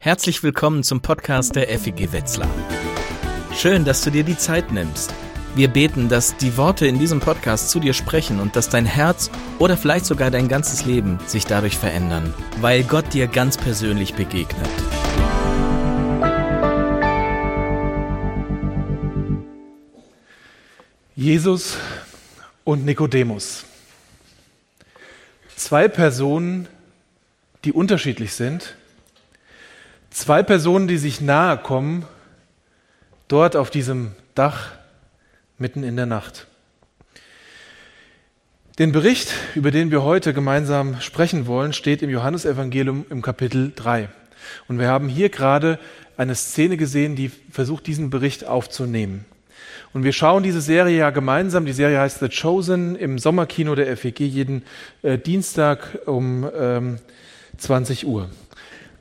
Herzlich willkommen zum Podcast der FEG Wetzlar. Schön, dass du dir die Zeit nimmst. Wir beten, dass die Worte in diesem Podcast zu dir sprechen und dass dein Herz oder vielleicht sogar dein ganzes Leben sich dadurch verändern, weil Gott dir ganz persönlich begegnet. Jesus und Nikodemus. Zwei Personen, die unterschiedlich sind, zwei Personen, die sich nahe kommen, dort auf diesem Dach mitten in der Nacht. Den Bericht, über den wir heute gemeinsam sprechen wollen, steht im Johannesevangelium im Kapitel 3. Und wir haben hier gerade eine Szene gesehen, die versucht, diesen Bericht aufzunehmen. Und wir schauen diese Serie ja gemeinsam. Die Serie heißt The Chosen im Sommerkino der FEG jeden äh, Dienstag um ähm, 20 Uhr.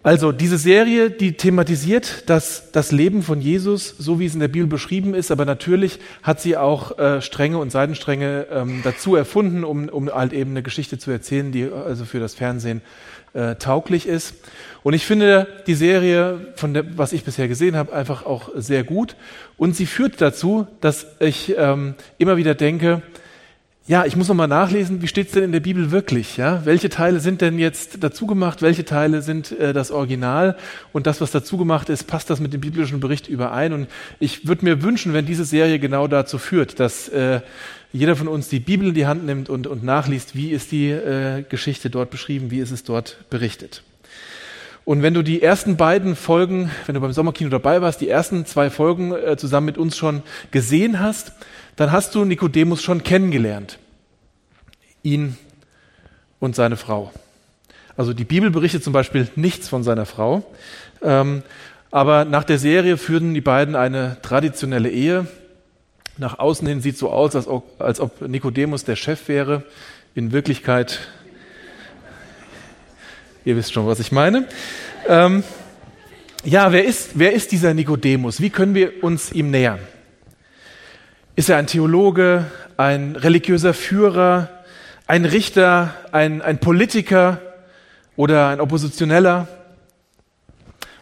Also diese Serie, die thematisiert das, das Leben von Jesus, so wie es in der Bibel beschrieben ist, aber natürlich hat sie auch äh, Stränge und Seitenstränge ähm, dazu erfunden, um, um halt eben eine Geschichte zu erzählen, die also für das Fernsehen äh, tauglich ist. Und ich finde die Serie, von der, was ich bisher gesehen habe, einfach auch sehr gut. Und sie führt dazu, dass ich ähm, immer wieder denke, ja, ich muss nochmal nachlesen, wie steht es denn in der Bibel wirklich? Ja? Welche Teile sind denn jetzt dazu gemacht? Welche Teile sind äh, das Original? Und das, was dazu gemacht ist, passt das mit dem biblischen Bericht überein? Und ich würde mir wünschen, wenn diese Serie genau dazu führt, dass äh, jeder von uns die Bibel in die Hand nimmt und, und nachliest, wie ist die äh, Geschichte dort beschrieben, wie ist es dort berichtet. Und wenn du die ersten beiden Folgen, wenn du beim Sommerkino dabei warst, die ersten zwei Folgen äh, zusammen mit uns schon gesehen hast, dann hast du Nikodemus schon kennengelernt. Ihn und seine Frau. Also die Bibel berichtet zum Beispiel nichts von seiner Frau. Ähm, aber nach der Serie führen die beiden eine traditionelle Ehe. Nach außen hin sieht so aus, als ob, als ob Nikodemus der Chef wäre. In Wirklichkeit, ihr wisst schon, was ich meine. Ähm, ja, wer ist, wer ist dieser Nikodemus? Wie können wir uns ihm nähern? Ist er ein Theologe, ein religiöser Führer, ein Richter, ein, ein Politiker oder ein Oppositioneller?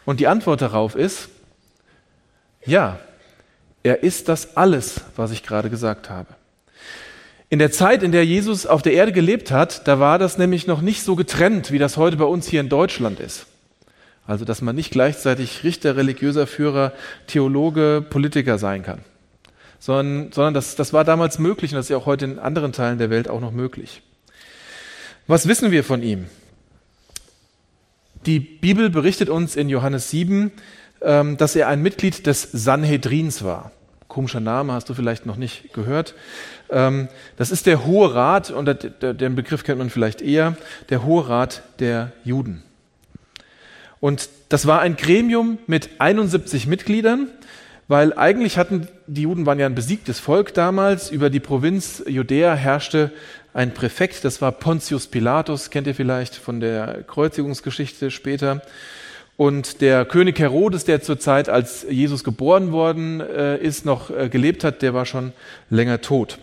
Und die Antwort darauf ist, ja, er ist das alles, was ich gerade gesagt habe. In der Zeit, in der Jesus auf der Erde gelebt hat, da war das nämlich noch nicht so getrennt, wie das heute bei uns hier in Deutschland ist. Also, dass man nicht gleichzeitig Richter, religiöser Führer, Theologe, Politiker sein kann sondern, sondern das, das war damals möglich und das ist ja auch heute in anderen Teilen der Welt auch noch möglich. Was wissen wir von ihm? Die Bibel berichtet uns in Johannes 7, ähm, dass er ein Mitglied des Sanhedrins war. Komischer Name, hast du vielleicht noch nicht gehört. Ähm, das ist der Hohe Rat, und den Begriff kennt man vielleicht eher, der Hohe Rat der Juden. Und das war ein Gremium mit 71 Mitgliedern, weil eigentlich hatten die Juden waren ja ein besiegtes Volk damals. Über die Provinz Judäa herrschte ein Präfekt, das war Pontius Pilatus, kennt ihr vielleicht von der Kreuzigungsgeschichte später. Und der König Herodes, der zur Zeit, als Jesus geboren worden äh, ist, noch äh, gelebt hat, der war schon länger tot.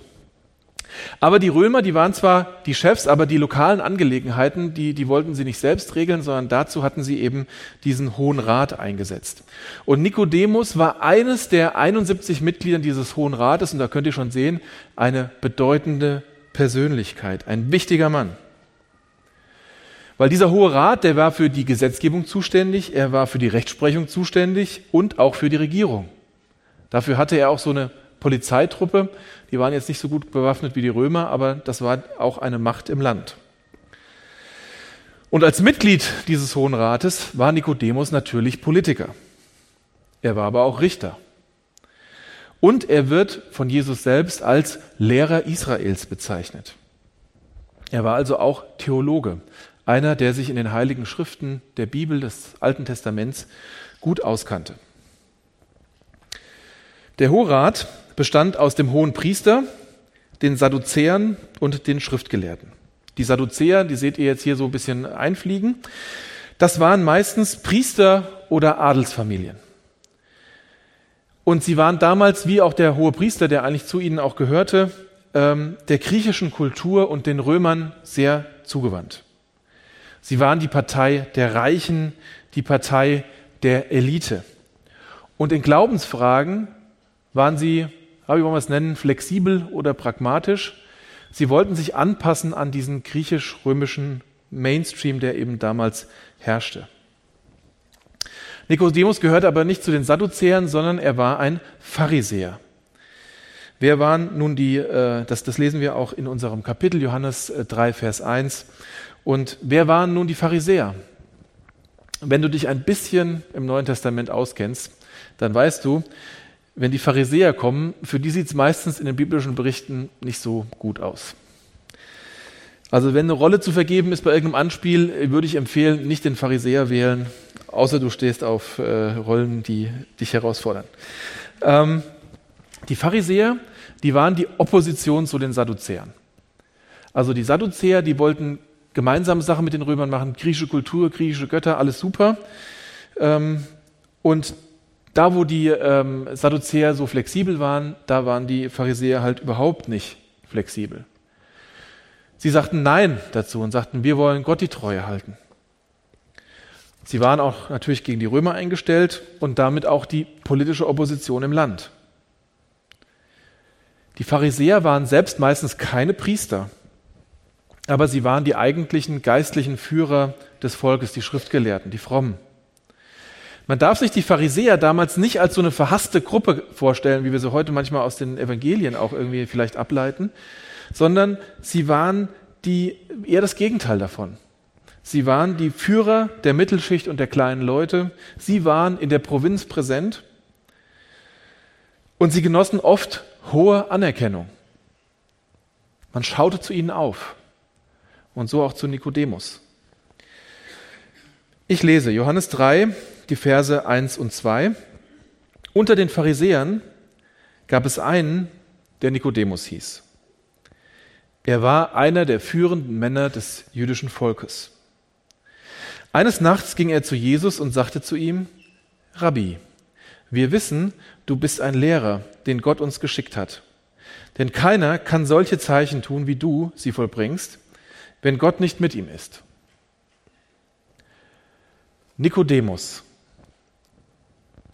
Aber die Römer, die waren zwar die Chefs, aber die lokalen Angelegenheiten, die, die wollten sie nicht selbst regeln, sondern dazu hatten sie eben diesen Hohen Rat eingesetzt. Und Nikodemus war eines der 71 Mitglieder dieses Hohen Rates und da könnt ihr schon sehen, eine bedeutende Persönlichkeit, ein wichtiger Mann. Weil dieser Hohe Rat, der war für die Gesetzgebung zuständig, er war für die Rechtsprechung zuständig und auch für die Regierung. Dafür hatte er auch so eine Polizeitruppe. Die waren jetzt nicht so gut bewaffnet wie die Römer, aber das war auch eine Macht im Land. Und als Mitglied dieses Hohen Rates war Nikodemus natürlich Politiker. Er war aber auch Richter. Und er wird von Jesus selbst als Lehrer Israels bezeichnet. Er war also auch Theologe, einer, der sich in den heiligen Schriften der Bibel des Alten Testaments gut auskannte. Der Horat bestand aus dem hohen Priester, den Sadduzäern und den Schriftgelehrten. Die Sadduzäer, die seht ihr jetzt hier so ein bisschen einfliegen, das waren meistens Priester oder Adelsfamilien. Und sie waren damals, wie auch der hohe Priester, der eigentlich zu ihnen auch gehörte, ähm, der griechischen Kultur und den Römern sehr zugewandt. Sie waren die Partei der Reichen, die Partei der Elite. Und in Glaubensfragen waren sie, wie wollen wir es nennen, flexibel oder pragmatisch. Sie wollten sich anpassen an diesen griechisch-römischen Mainstream, der eben damals herrschte. Nikodemus gehörte aber nicht zu den Sadduzäern, sondern er war ein Pharisäer. Wer waren nun die, äh, das, das lesen wir auch in unserem Kapitel, Johannes 3, äh, Vers 1. Und wer waren nun die Pharisäer? Wenn du dich ein bisschen im Neuen Testament auskennst, dann weißt du, wenn die Pharisäer kommen, für die sieht es meistens in den biblischen Berichten nicht so gut aus. Also wenn eine Rolle zu vergeben ist bei irgendeinem Anspiel, würde ich empfehlen, nicht den Pharisäer wählen, außer du stehst auf äh, Rollen, die dich herausfordern. Ähm, die Pharisäer, die waren die Opposition zu den Sadduzäern. Also die Sadduzäer, die wollten gemeinsame Sachen mit den Römern machen, griechische Kultur, griechische Götter, alles super. Ähm, und da, wo die ähm, Sadduzäer so flexibel waren, da waren die Pharisäer halt überhaupt nicht flexibel. Sie sagten Nein dazu und sagten, wir wollen Gott die Treue halten. Sie waren auch natürlich gegen die Römer eingestellt und damit auch die politische Opposition im Land. Die Pharisäer waren selbst meistens keine Priester, aber sie waren die eigentlichen geistlichen Führer des Volkes, die Schriftgelehrten, die Frommen. Man darf sich die Pharisäer damals nicht als so eine verhasste Gruppe vorstellen, wie wir sie heute manchmal aus den Evangelien auch irgendwie vielleicht ableiten, sondern sie waren die, eher das Gegenteil davon. Sie waren die Führer der Mittelschicht und der kleinen Leute. Sie waren in der Provinz präsent und sie genossen oft hohe Anerkennung. Man schaute zu ihnen auf und so auch zu Nikodemus. Ich lese Johannes 3, die Verse 1 und 2. Unter den Pharisäern gab es einen, der Nikodemus hieß. Er war einer der führenden Männer des jüdischen Volkes. Eines Nachts ging er zu Jesus und sagte zu ihm, Rabbi, wir wissen, du bist ein Lehrer, den Gott uns geschickt hat. Denn keiner kann solche Zeichen tun, wie du sie vollbringst, wenn Gott nicht mit ihm ist. Nikodemus,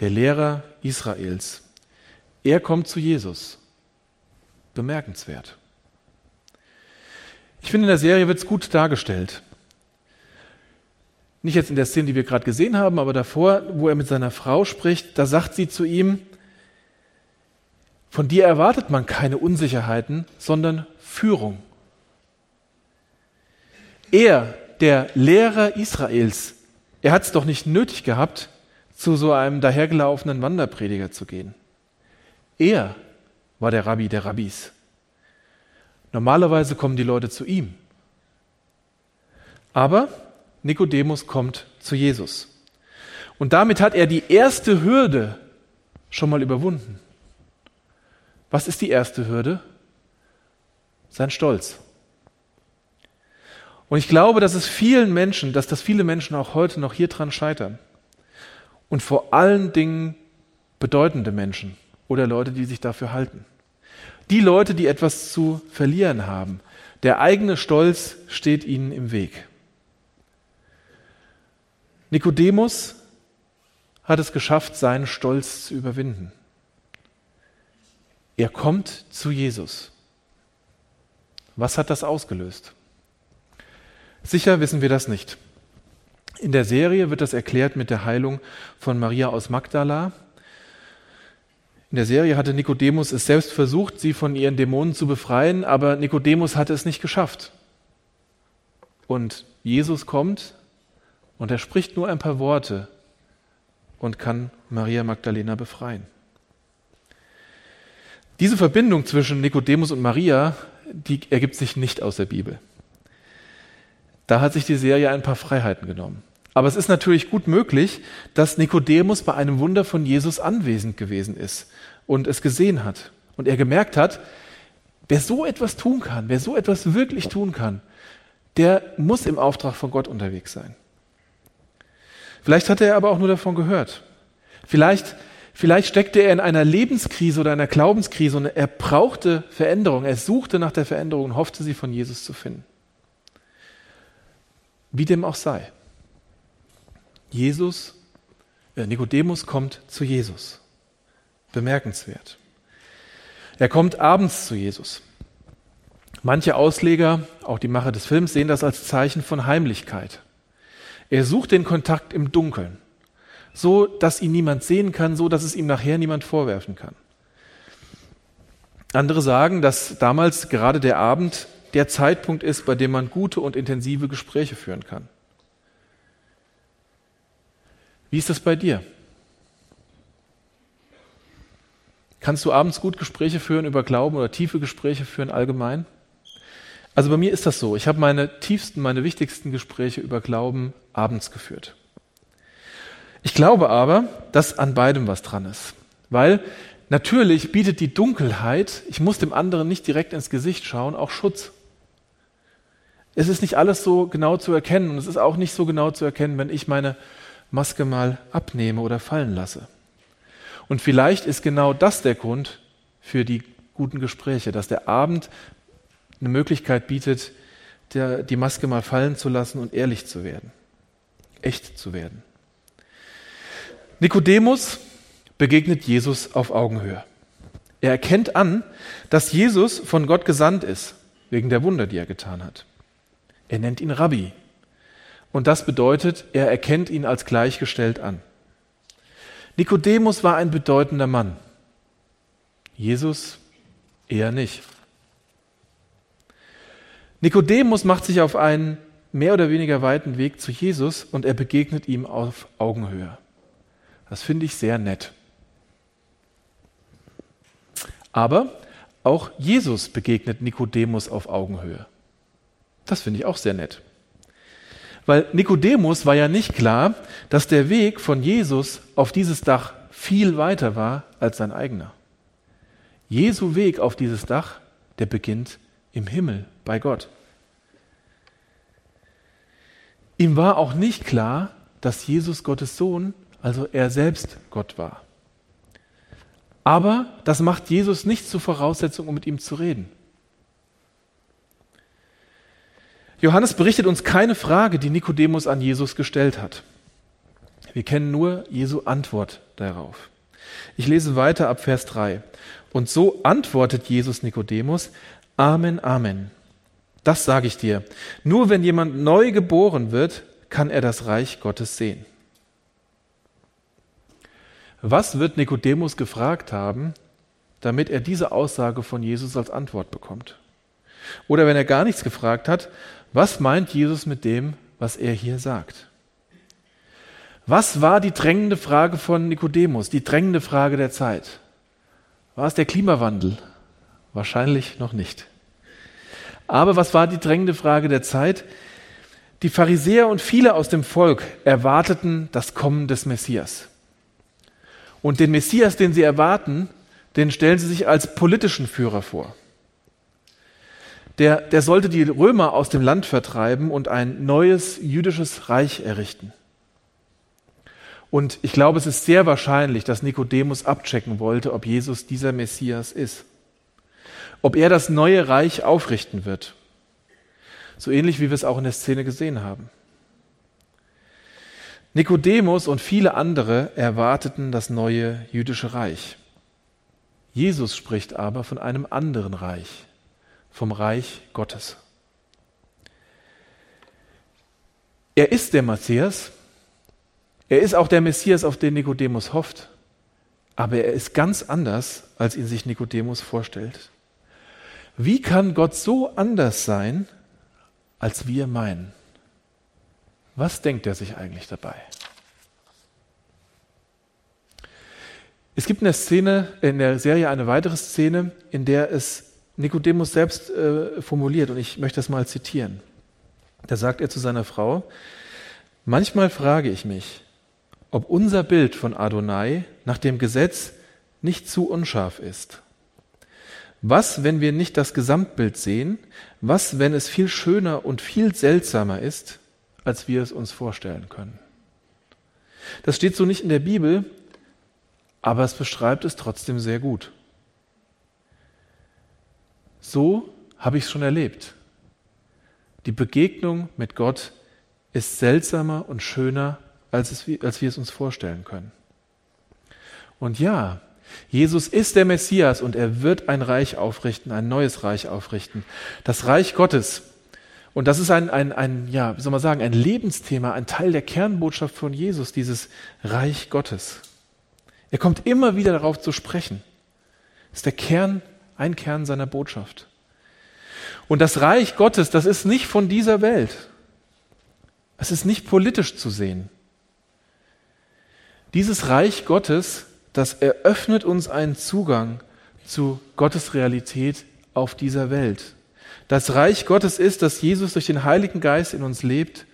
der Lehrer Israels, er kommt zu Jesus. Bemerkenswert. Ich finde, in der Serie wird es gut dargestellt. Nicht jetzt in der Szene, die wir gerade gesehen haben, aber davor, wo er mit seiner Frau spricht, da sagt sie zu ihm, von dir erwartet man keine Unsicherheiten, sondern Führung. Er, der Lehrer Israels, er hat es doch nicht nötig gehabt, zu so einem dahergelaufenen Wanderprediger zu gehen. Er war der Rabbi der Rabbis. Normalerweise kommen die Leute zu ihm. Aber Nikodemus kommt zu Jesus. Und damit hat er die erste Hürde schon mal überwunden. Was ist die erste Hürde? Sein Stolz. Und ich glaube, dass es vielen Menschen, dass das viele Menschen auch heute noch hier dran scheitern. Und vor allen Dingen bedeutende Menschen oder Leute, die sich dafür halten. Die Leute, die etwas zu verlieren haben. Der eigene Stolz steht ihnen im Weg. Nikodemus hat es geschafft, seinen Stolz zu überwinden. Er kommt zu Jesus. Was hat das ausgelöst? Sicher wissen wir das nicht. In der Serie wird das erklärt mit der Heilung von Maria aus Magdala. In der Serie hatte Nikodemus es selbst versucht, sie von ihren Dämonen zu befreien, aber Nikodemus hatte es nicht geschafft. Und Jesus kommt und er spricht nur ein paar Worte und kann Maria Magdalena befreien. Diese Verbindung zwischen Nikodemus und Maria, die ergibt sich nicht aus der Bibel. Da hat sich die Serie ein paar Freiheiten genommen. Aber es ist natürlich gut möglich, dass Nikodemus bei einem Wunder von Jesus anwesend gewesen ist und es gesehen hat und er gemerkt hat, wer so etwas tun kann, wer so etwas wirklich tun kann, der muss im Auftrag von Gott unterwegs sein. Vielleicht hatte er aber auch nur davon gehört. Vielleicht, vielleicht steckte er in einer Lebenskrise oder einer Glaubenskrise und er brauchte Veränderung. Er suchte nach der Veränderung und hoffte, sie von Jesus zu finden. Wie dem auch sei. Jesus äh, Nikodemus kommt zu Jesus. Bemerkenswert. Er kommt abends zu Jesus. Manche Ausleger, auch die Macher des Films, sehen das als Zeichen von Heimlichkeit. Er sucht den Kontakt im Dunkeln, so dass ihn niemand sehen kann, so dass es ihm nachher niemand vorwerfen kann. Andere sagen, dass damals gerade der Abend der Zeitpunkt ist, bei dem man gute und intensive Gespräche führen kann. Wie ist das bei dir? Kannst du abends gut Gespräche führen über Glauben oder tiefe Gespräche führen allgemein? Also bei mir ist das so. Ich habe meine tiefsten, meine wichtigsten Gespräche über Glauben abends geführt. Ich glaube aber, dass an beidem was dran ist. Weil natürlich bietet die Dunkelheit, ich muss dem anderen nicht direkt ins Gesicht schauen, auch Schutz. Es ist nicht alles so genau zu erkennen und es ist auch nicht so genau zu erkennen, wenn ich meine Maske mal abnehme oder fallen lasse. Und vielleicht ist genau das der Grund für die guten Gespräche, dass der Abend eine Möglichkeit bietet, der, die Maske mal fallen zu lassen und ehrlich zu werden, echt zu werden. Nikodemus begegnet Jesus auf Augenhöhe. Er erkennt an, dass Jesus von Gott gesandt ist, wegen der Wunder, die er getan hat. Er nennt ihn Rabbi. Und das bedeutet, er erkennt ihn als gleichgestellt an. Nikodemus war ein bedeutender Mann. Jesus eher nicht. Nikodemus macht sich auf einen mehr oder weniger weiten Weg zu Jesus und er begegnet ihm auf Augenhöhe. Das finde ich sehr nett. Aber auch Jesus begegnet Nikodemus auf Augenhöhe. Das finde ich auch sehr nett. Weil Nikodemus war ja nicht klar, dass der Weg von Jesus auf dieses Dach viel weiter war als sein eigener. Jesu Weg auf dieses Dach, der beginnt im Himmel bei Gott. Ihm war auch nicht klar, dass Jesus Gottes Sohn, also er selbst Gott war. Aber das macht Jesus nicht zur Voraussetzung, um mit ihm zu reden. Johannes berichtet uns keine Frage, die Nikodemus an Jesus gestellt hat. Wir kennen nur Jesu Antwort darauf. Ich lese weiter ab Vers 3. Und so antwortet Jesus Nikodemus, Amen, Amen. Das sage ich dir. Nur wenn jemand neu geboren wird, kann er das Reich Gottes sehen. Was wird Nikodemus gefragt haben, damit er diese Aussage von Jesus als Antwort bekommt? Oder wenn er gar nichts gefragt hat, was meint Jesus mit dem, was er hier sagt? Was war die drängende Frage von Nikodemus, die drängende Frage der Zeit? War es der Klimawandel? Wahrscheinlich noch nicht. Aber was war die drängende Frage der Zeit? Die Pharisäer und viele aus dem Volk erwarteten das Kommen des Messias. Und den Messias, den sie erwarten, den stellen sie sich als politischen Führer vor der, der sollte die Römer aus dem Land vertreiben und ein neues jüdisches Reich errichten. Und ich glaube, es ist sehr wahrscheinlich, dass Nikodemus abchecken wollte, ob Jesus dieser Messias ist. Ob er das neue Reich aufrichten wird. So ähnlich wie wir es auch in der Szene gesehen haben. Nikodemus und viele andere erwarteten das neue jüdische Reich. Jesus spricht aber von einem anderen Reich, vom Reich Gottes. Er ist der Messias. Er ist auch der Messias, auf den Nikodemus hofft. Aber er ist ganz anders, als ihn sich Nikodemus vorstellt. Wie kann Gott so anders sein, als wir meinen? Was denkt er sich eigentlich dabei? Es gibt in der Szene, in der Serie eine weitere Szene, in der es Nikodemus selbst äh, formuliert, und ich möchte das mal zitieren. Da sagt er zu seiner Frau, manchmal frage ich mich, ob unser Bild von Adonai nach dem Gesetz nicht zu unscharf ist. Was, wenn wir nicht das Gesamtbild sehen? Was, wenn es viel schöner und viel seltsamer ist, als wir es uns vorstellen können? Das steht so nicht in der Bibel, aber es beschreibt es trotzdem sehr gut. So habe ich es schon erlebt. Die Begegnung mit Gott ist seltsamer und schöner, als, es, als wir es uns vorstellen können. Und ja, Jesus ist der Messias und er wird ein Reich aufrichten, ein neues Reich aufrichten. Das Reich Gottes. Und das ist ein, ein, ein, ja, wie soll man sagen, ein Lebensthema, ein Teil der Kernbotschaft von Jesus, dieses Reich Gottes. Er kommt immer wieder darauf zu sprechen. Das ist der Kern, ein Kern seiner Botschaft. Und das Reich Gottes, das ist nicht von dieser Welt. Es ist nicht politisch zu sehen. Dieses Reich Gottes das eröffnet uns einen Zugang zu Gottes Realität auf dieser Welt. Das Reich Gottes ist, dass Jesus durch den Heiligen Geist in uns lebt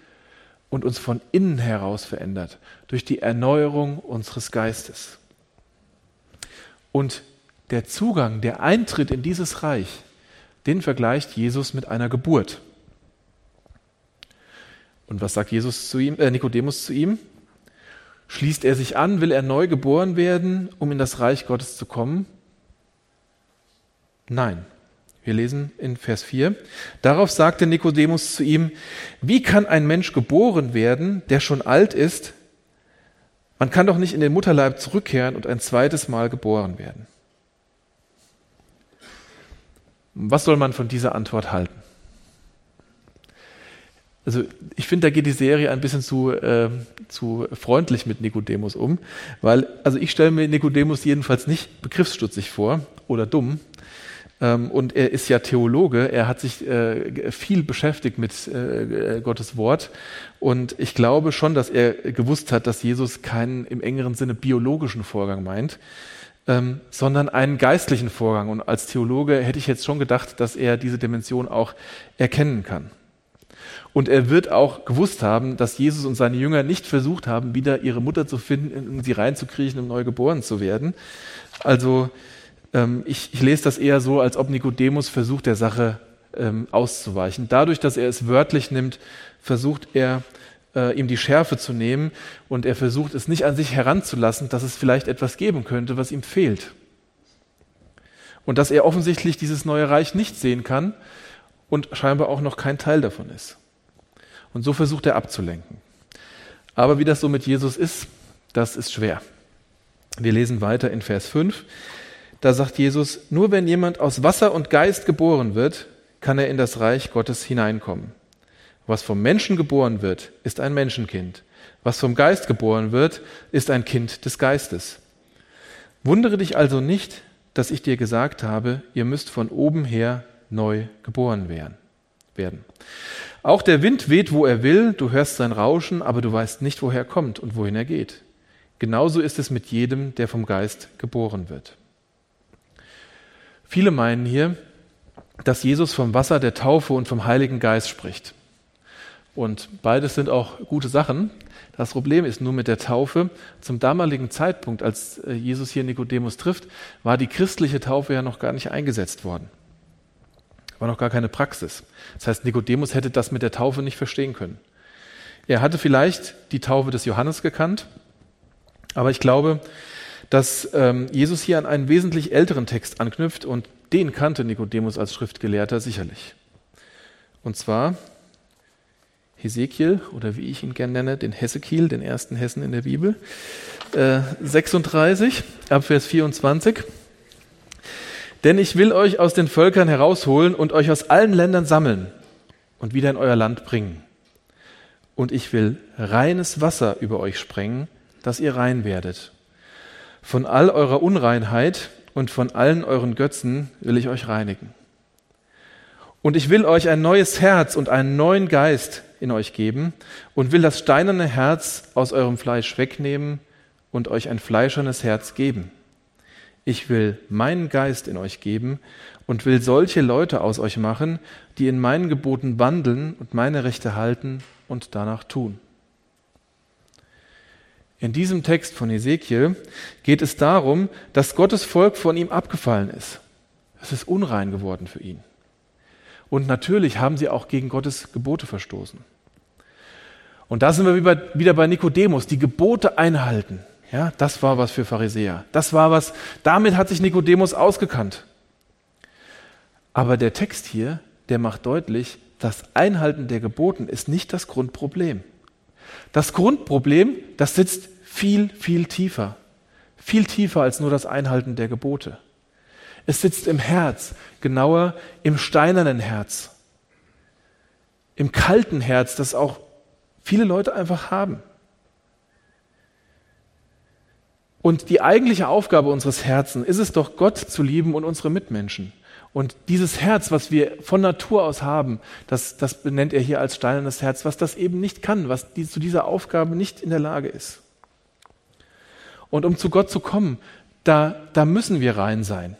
und uns von innen heraus verändert, durch die Erneuerung unseres Geistes. Und der Zugang, der Eintritt in dieses Reich, den vergleicht Jesus mit einer Geburt. Und was sagt Jesus zu ihm, äh, Nikodemus zu ihm? Schließt er sich an? Will er neu geboren werden, um in das Reich Gottes zu kommen? Nein. Wir lesen in Vers 4. Darauf sagte Nikodemus zu ihm, wie kann ein Mensch geboren werden, der schon alt ist? Man kann doch nicht in den Mutterleib zurückkehren und ein zweites Mal geboren werden. Was soll man von dieser Antwort halten? Also ich finde, da geht die Serie ein bisschen zu, äh, zu freundlich mit Nikodemus um, weil, also ich stelle mir Nikodemus jedenfalls nicht begriffsstutzig vor oder dumm. Ähm, und er ist ja Theologe, er hat sich äh, viel beschäftigt mit äh, Gottes Wort. Und ich glaube schon, dass er gewusst hat, dass Jesus keinen im engeren Sinne biologischen Vorgang meint, ähm, sondern einen geistlichen Vorgang. Und als Theologe hätte ich jetzt schon gedacht, dass er diese Dimension auch erkennen kann. Und er wird auch gewusst haben, dass Jesus und seine Jünger nicht versucht haben, wieder ihre Mutter zu finden, sie reinzukriechen, um neu geboren zu werden. Also ähm, ich, ich, lese das eher so, als ob Nikodemus versucht, der Sache ähm, auszuweichen. Dadurch, dass er es wörtlich nimmt, versucht er, äh, ihm die Schärfe zu nehmen und er versucht es nicht an sich heranzulassen, dass es vielleicht etwas geben könnte, was ihm fehlt. Und dass er offensichtlich dieses neue Reich nicht sehen kann und scheinbar auch noch kein Teil davon ist. Und so versucht er abzulenken. Aber wie das so mit Jesus ist, das ist schwer. Wir lesen weiter in Vers 5. Da sagt Jesus, nur wenn jemand aus Wasser und Geist geboren wird, kann er in das Reich Gottes hineinkommen. Was vom Menschen geboren wird, ist ein Menschenkind. Was vom Geist geboren wird, ist ein Kind des Geistes. Wundere dich also nicht, dass ich dir gesagt habe, ihr müsst von oben her neu geboren werden. Auch der Wind weht, wo er will, du hörst sein Rauschen, aber du weißt nicht, woher er kommt und wohin er geht. Genauso ist es mit jedem, der vom Geist geboren wird. Viele meinen hier, dass Jesus vom Wasser der Taufe und vom Heiligen Geist spricht. Und beides sind auch gute Sachen. Das Problem ist nur mit der Taufe. Zum damaligen Zeitpunkt, als äh, Jesus hier Nikodemus trifft, war die christliche Taufe ja noch gar nicht eingesetzt worden. War noch gar keine Praxis. Das heißt, Nikodemus hätte das mit der Taufe nicht verstehen können. Er hatte vielleicht die Taufe des Johannes gekannt, aber ich glaube, dass ähm, Jesus hier an einen wesentlich älteren Text anknüpft und den kannte Nikodemus als Schriftgelehrter sicherlich. Und zwar Hesekiel oder wie ich ihn gerne nenne, den Hessekiel, den ersten Hessen in der Bibel, äh, 36 ab Vers 24. Denn ich will euch aus den Völkern herausholen und euch aus allen Ländern sammeln und wieder in euer Land bringen. Und ich will reines Wasser über euch sprengen, dass ihr rein werdet. Von all eurer Unreinheit und von allen euren Götzen will ich euch reinigen. Und ich will euch ein neues Herz und einen neuen Geist in euch geben und will das steinerne Herz aus eurem Fleisch wegnehmen und euch ein fleischernes Herz geben ich will meinen Geist in euch geben und will solche Leute aus euch machen, die in meinen Geboten wandeln und meine Rechte halten und danach tun. In diesem Text von Ezekiel geht es darum, dass Gottes Volk von ihm abgefallen ist. Es ist unrein geworden für ihn. Und natürlich haben sie auch gegen Gottes Gebote verstoßen. Und da sind wir wieder bei Nikodemus, die Gebote einhalten. Ja, das war was für Pharisäer. Das war was, damit hat sich Nikodemus ausgekannt. Aber der Text hier, der macht deutlich, das Einhalten der Geboten ist nicht das Grundproblem. Das Grundproblem, das sitzt viel, viel tiefer. Viel tiefer als nur das Einhalten der Gebote. Es sitzt im Herz, genauer im steinernen Herz. Im kalten Herz, das auch viele Leute einfach haben. Und die eigentliche Aufgabe unseres Herzens ist es doch, Gott zu lieben und unsere Mitmenschen. Und dieses Herz, was wir von Natur aus haben, das, das benennt er hier als steinernes Herz, was das eben nicht kann, was die, zu dieser Aufgabe nicht in der Lage ist. Und um zu Gott zu kommen, da, da müssen wir rein sein.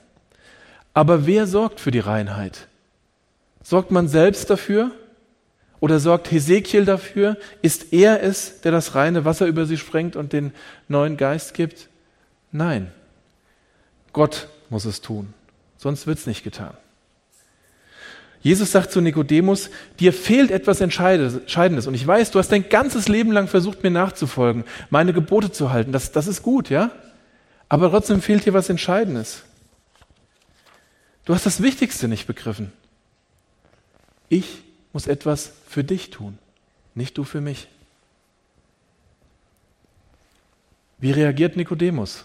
Aber wer sorgt für die Reinheit? Sorgt man selbst dafür? Oder sorgt Hesekiel dafür? Ist er es, der das reine Wasser über sie sprengt und den neuen Geist gibt? Nein. Gott muss es tun sonst wird es nicht getan. Jesus sagt zu Nikodemus, dir fehlt etwas Entscheidendes. Und ich weiß, du hast dein ganzes Leben lang versucht, mir nachzufolgen, meine Gebote zu halten. Das, das ist gut, ja? Aber trotzdem fehlt dir was Entscheidendes. Du hast das Wichtigste nicht begriffen. Ich muss etwas für dich tun, nicht du für mich. Wie reagiert Nikodemus?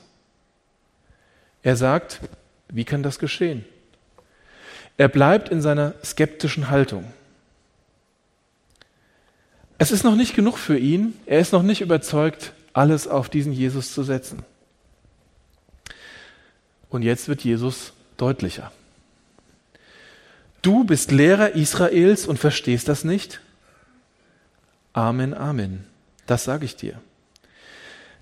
Er sagt, wie kann das geschehen? Er bleibt in seiner skeptischen Haltung. Es ist noch nicht genug für ihn, er ist noch nicht überzeugt, alles auf diesen Jesus zu setzen. Und jetzt wird Jesus deutlicher. Du bist Lehrer Israels und verstehst das nicht? Amen, Amen. Das sage ich dir.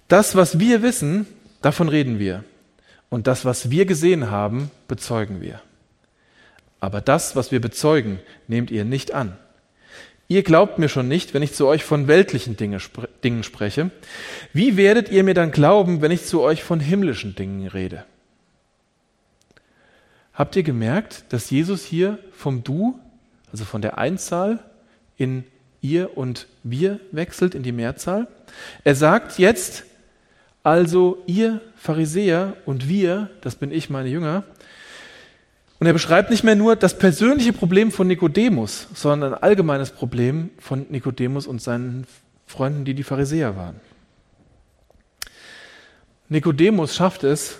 Das, was wir wissen, davon reden wir. Und das, was wir gesehen haben, bezeugen wir. Aber das, was wir bezeugen, nehmt ihr nicht an. Ihr glaubt mir schon nicht, wenn ich zu euch von weltlichen Dinge, Dingen spreche. Wie werdet ihr mir dann glauben, wenn ich zu euch von himmlischen Dingen rede? Habt ihr gemerkt, dass Jesus hier vom Du, also von der Einzahl in ihr und wir wechselt in die Mehrzahl? Er sagt jetzt, also ihr Pharisäer und wir, das bin ich, meine Jünger. Und er beschreibt nicht mehr nur das persönliche Problem von Nikodemus, sondern ein allgemeines Problem von Nikodemus und seinen Freunden, die die Pharisäer waren. Nikodemus schafft es,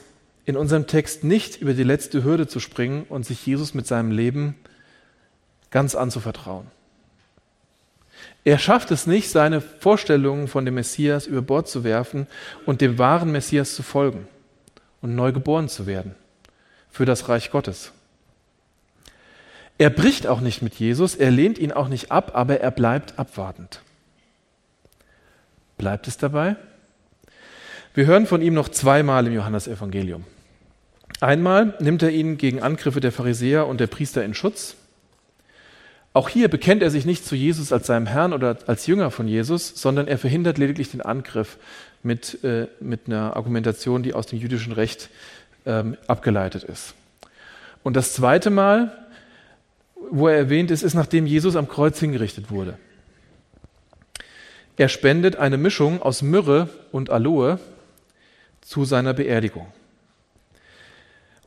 in unserem Text nicht über die letzte Hürde zu springen und sich Jesus mit seinem Leben ganz anzuvertrauen. Er schafft es nicht, seine Vorstellungen von dem Messias über Bord zu werfen und dem wahren Messias zu folgen und neu geboren zu werden für das Reich Gottes. Er bricht auch nicht mit Jesus, er lehnt ihn auch nicht ab, aber er bleibt abwartend. Bleibt es dabei? Wir hören von ihm noch zweimal im Johannesevangelium. Einmal nimmt er ihn gegen Angriffe der Pharisäer und der Priester in Schutz auch hier bekennt er sich nicht zu Jesus als seinem Herrn oder als Jünger von Jesus, sondern er verhindert lediglich den Angriff mit, äh, mit einer Argumentation, die aus dem jüdischen Recht ähm, abgeleitet ist. Und das zweite Mal, wo er erwähnt ist, ist, nachdem Jesus am Kreuz hingerichtet wurde. Er spendet eine Mischung aus Myrrhe und Aloe zu seiner Beerdigung.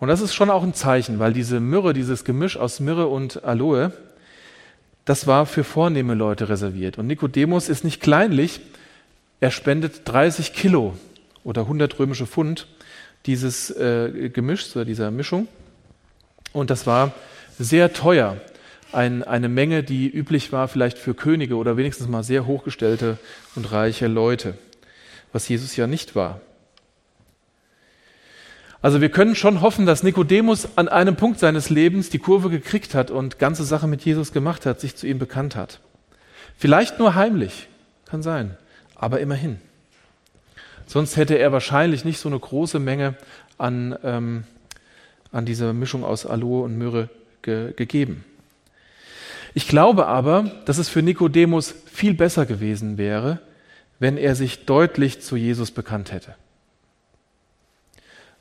Und das ist schon auch ein Zeichen, weil diese Myrrhe, dieses Gemisch aus Myrrhe und Aloe, das war für vornehme Leute reserviert. Und Nikodemus ist nicht kleinlich, er spendet 30 Kilo oder 100 römische Pfund dieses äh, Gemischs oder dieser Mischung. Und das war sehr teuer. Ein, eine Menge, die üblich war vielleicht für Könige oder wenigstens mal sehr hochgestellte und reiche Leute, was Jesus ja nicht war. Also wir können schon hoffen, dass Nikodemus an einem Punkt seines Lebens die Kurve gekriegt hat und ganze Sache mit Jesus gemacht hat, sich zu ihm bekannt hat. Vielleicht nur heimlich, kann sein, aber immerhin. Sonst hätte er wahrscheinlich nicht so eine große Menge an, ähm, an dieser Mischung aus Aloe und Myrrhe ge gegeben. Ich glaube aber, dass es für Nikodemus viel besser gewesen wäre, wenn er sich deutlich zu Jesus bekannt hätte.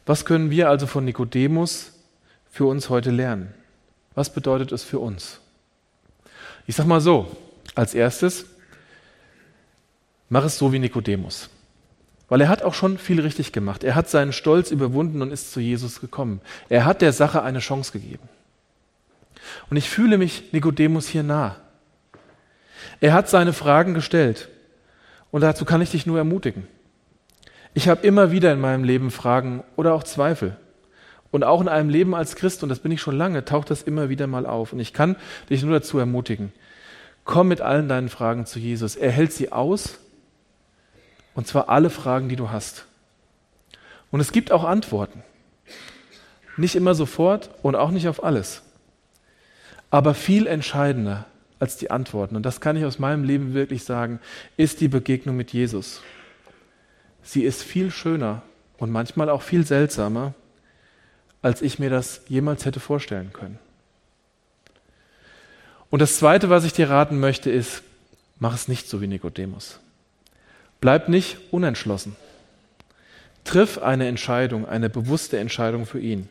Was können wir also von Nikodemus für uns heute lernen? Was bedeutet es für uns? Ich sage mal so, als erstes, mach es so wie Nikodemus. Weil er hat auch schon viel richtig gemacht. Er hat seinen Stolz überwunden und ist zu Jesus gekommen. Er hat der Sache eine Chance gegeben. Und ich fühle mich Nikodemus hier nah. Er hat seine Fragen gestellt Und dazu kann ich dich nur ermutigen. Ich habe immer wieder in meinem Leben Fragen oder auch Zweifel. Und auch in einem Leben als Christ, und das bin ich schon lange, taucht das immer wieder mal auf. Und ich kann dich nur dazu ermutigen, komm mit allen deinen Fragen zu Jesus. Er hält sie aus, und zwar alle Fragen, die du hast. Und es gibt auch Antworten. Nicht immer sofort und auch nicht auf alles. Aber viel entscheidender als die Antworten, und das kann ich aus meinem Leben wirklich sagen, ist die Begegnung mit Jesus. Sie ist viel schöner und manchmal auch viel seltsamer, als ich mir das jemals hätte vorstellen können. Und das Zweite, was ich dir raten möchte, ist, mach es nicht so wie Nikodemus. Bleib nicht unentschlossen. Triff eine Entscheidung, eine bewusste Entscheidung für ihn.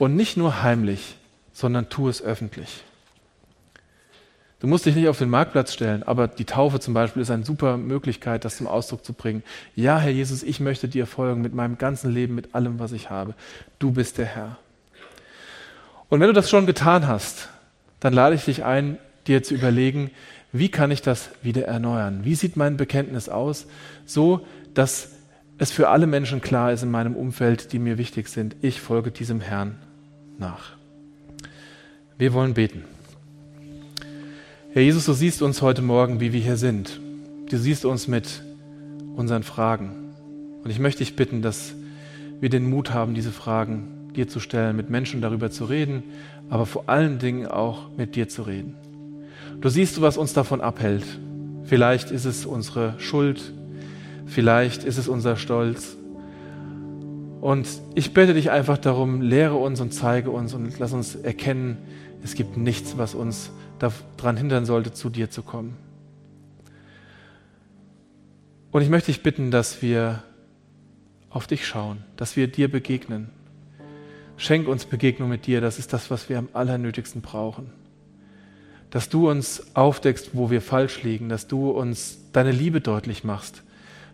Und nicht nur heimlich, sondern tu es öffentlich. Du musst dich nicht auf den Marktplatz stellen, aber die Taufe zum Beispiel ist eine super Möglichkeit, das zum Ausdruck zu bringen. Ja, Herr Jesus, ich möchte dir folgen mit meinem ganzen Leben, mit allem, was ich habe. Du bist der Herr. Und wenn du das schon getan hast, dann lade ich dich ein, dir zu überlegen, wie kann ich das wieder erneuern? Wie sieht mein Bekenntnis aus? So, dass es für alle Menschen klar ist in meinem Umfeld, die mir wichtig sind, ich folge diesem Herrn nach. Wir wollen beten. Herr Jesus, du siehst uns heute Morgen, wie wir hier sind. Du siehst uns mit unseren Fragen. Und ich möchte dich bitten, dass wir den Mut haben, diese Fragen dir zu stellen, mit Menschen darüber zu reden, aber vor allen Dingen auch mit dir zu reden. Du siehst, was uns davon abhält. Vielleicht ist es unsere Schuld, vielleicht ist es unser Stolz. Und ich bitte dich einfach darum, lehre uns und zeige uns und lass uns erkennen, es gibt nichts, was uns daran hindern sollte, zu dir zu kommen. Und ich möchte dich bitten, dass wir auf dich schauen, dass wir dir begegnen. Schenk uns Begegnung mit dir, das ist das, was wir am allernötigsten brauchen. Dass du uns aufdeckst, wo wir falsch liegen, dass du uns deine Liebe deutlich machst,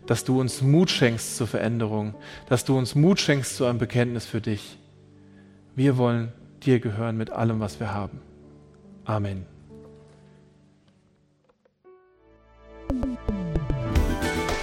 dass du uns Mut schenkst zur Veränderung, dass du uns Mut schenkst zu einem Bekenntnis für dich. Wir wollen dir gehören mit allem, was wir haben. Amen.